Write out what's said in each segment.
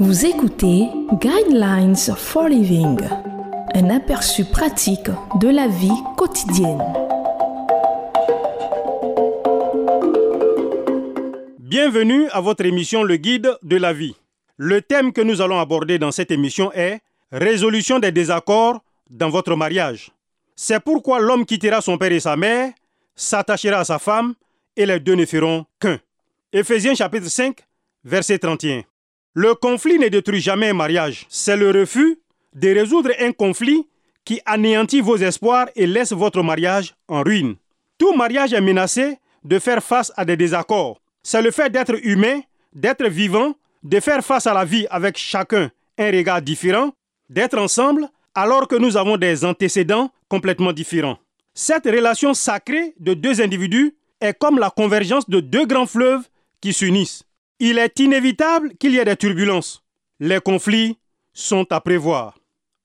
Vous écoutez Guidelines for Living, un aperçu pratique de la vie quotidienne. Bienvenue à votre émission Le Guide de la vie. Le thème que nous allons aborder dans cette émission est Résolution des désaccords dans votre mariage. C'est pourquoi l'homme quittera son père et sa mère, s'attachera à sa femme, et les deux ne feront qu'un. Éphésiens chapitre 5, verset 31. Le conflit ne détruit jamais un mariage. C'est le refus de résoudre un conflit qui anéantit vos espoirs et laisse votre mariage en ruine. Tout mariage est menacé de faire face à des désaccords. C'est le fait d'être humain, d'être vivant, de faire face à la vie avec chacun un regard différent, d'être ensemble alors que nous avons des antécédents complètement différents. Cette relation sacrée de deux individus est comme la convergence de deux grands fleuves qui s'unissent. Il est inévitable qu'il y ait des turbulences. Les conflits sont à prévoir.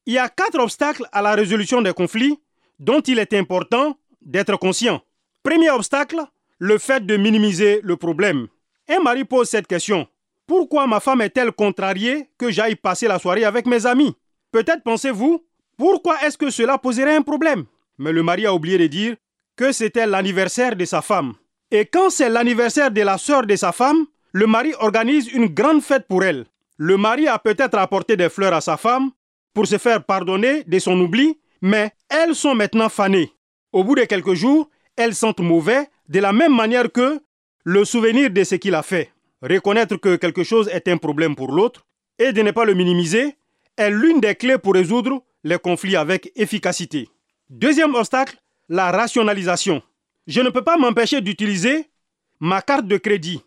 Il y a quatre obstacles à la résolution des conflits dont il est important d'être conscient. Premier obstacle, le fait de minimiser le problème. Un mari pose cette question. Pourquoi ma femme est-elle contrariée que j'aille passer la soirée avec mes amis? Peut-être pensez-vous, pourquoi est-ce que cela poserait un problème? Mais le mari a oublié de dire que c'était l'anniversaire de sa femme. Et quand c'est l'anniversaire de la sœur de sa femme, le mari organise une grande fête pour elle. Le mari a peut-être apporté des fleurs à sa femme pour se faire pardonner de son oubli, mais elles sont maintenant fanées. Au bout de quelques jours, elles sentent mauvais de la même manière que le souvenir de ce qu'il a fait. Reconnaître que quelque chose est un problème pour l'autre et de ne pas le minimiser est l'une des clés pour résoudre les conflits avec efficacité. Deuxième obstacle, la rationalisation. Je ne peux pas m'empêcher d'utiliser ma carte de crédit.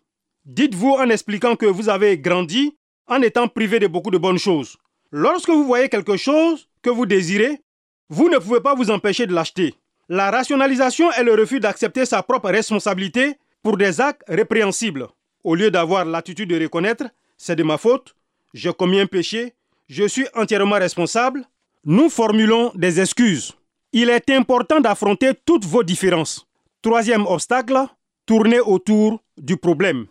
Dites-vous en expliquant que vous avez grandi en étant privé de beaucoup de bonnes choses. Lorsque vous voyez quelque chose que vous désirez, vous ne pouvez pas vous empêcher de l'acheter. La rationalisation est le refus d'accepter sa propre responsabilité pour des actes répréhensibles. Au lieu d'avoir l'attitude de reconnaître, c'est de ma faute, j'ai commis un péché, je suis entièrement responsable, nous formulons des excuses. Il est important d'affronter toutes vos différences. Troisième obstacle, tourner autour du problème.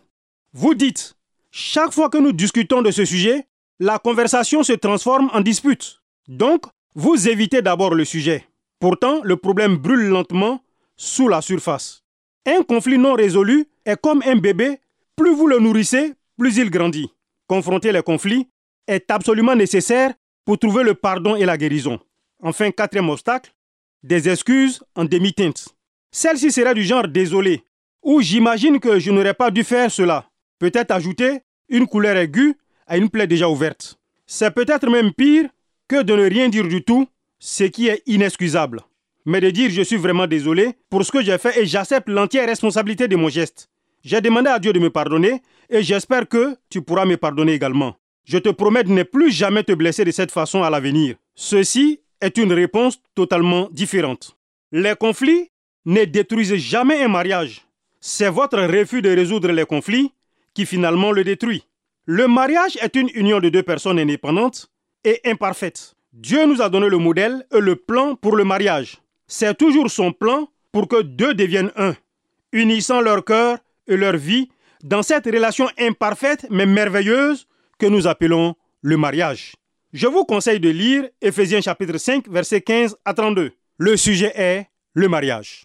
Vous dites, chaque fois que nous discutons de ce sujet, la conversation se transforme en dispute. Donc, vous évitez d'abord le sujet. Pourtant, le problème brûle lentement sous la surface. Un conflit non résolu est comme un bébé, plus vous le nourrissez, plus il grandit. Confronter les conflits est absolument nécessaire pour trouver le pardon et la guérison. Enfin, quatrième obstacle, des excuses en demi-teinte. Celle-ci sera du genre désolé, ou j'imagine que je n'aurais pas dû faire cela peut-être ajouter une couleur aiguë à une plaie déjà ouverte. C'est peut-être même pire que de ne rien dire du tout, ce qui est inexcusable. Mais de dire je suis vraiment désolé pour ce que j'ai fait et j'accepte l'entière responsabilité de mon geste. J'ai demandé à Dieu de me pardonner et j'espère que tu pourras me pardonner également. Je te promets de ne plus jamais te blesser de cette façon à l'avenir. Ceci est une réponse totalement différente. Les conflits ne détruisent jamais un mariage. C'est votre refus de résoudre les conflits qui finalement le détruit. Le mariage est une union de deux personnes indépendantes et imparfaites. Dieu nous a donné le modèle et le plan pour le mariage. C'est toujours son plan pour que deux deviennent un, unissant leur cœur et leur vie dans cette relation imparfaite mais merveilleuse que nous appelons le mariage. Je vous conseille de lire Ephésiens chapitre 5 versets 15 à 32. Le sujet est le mariage.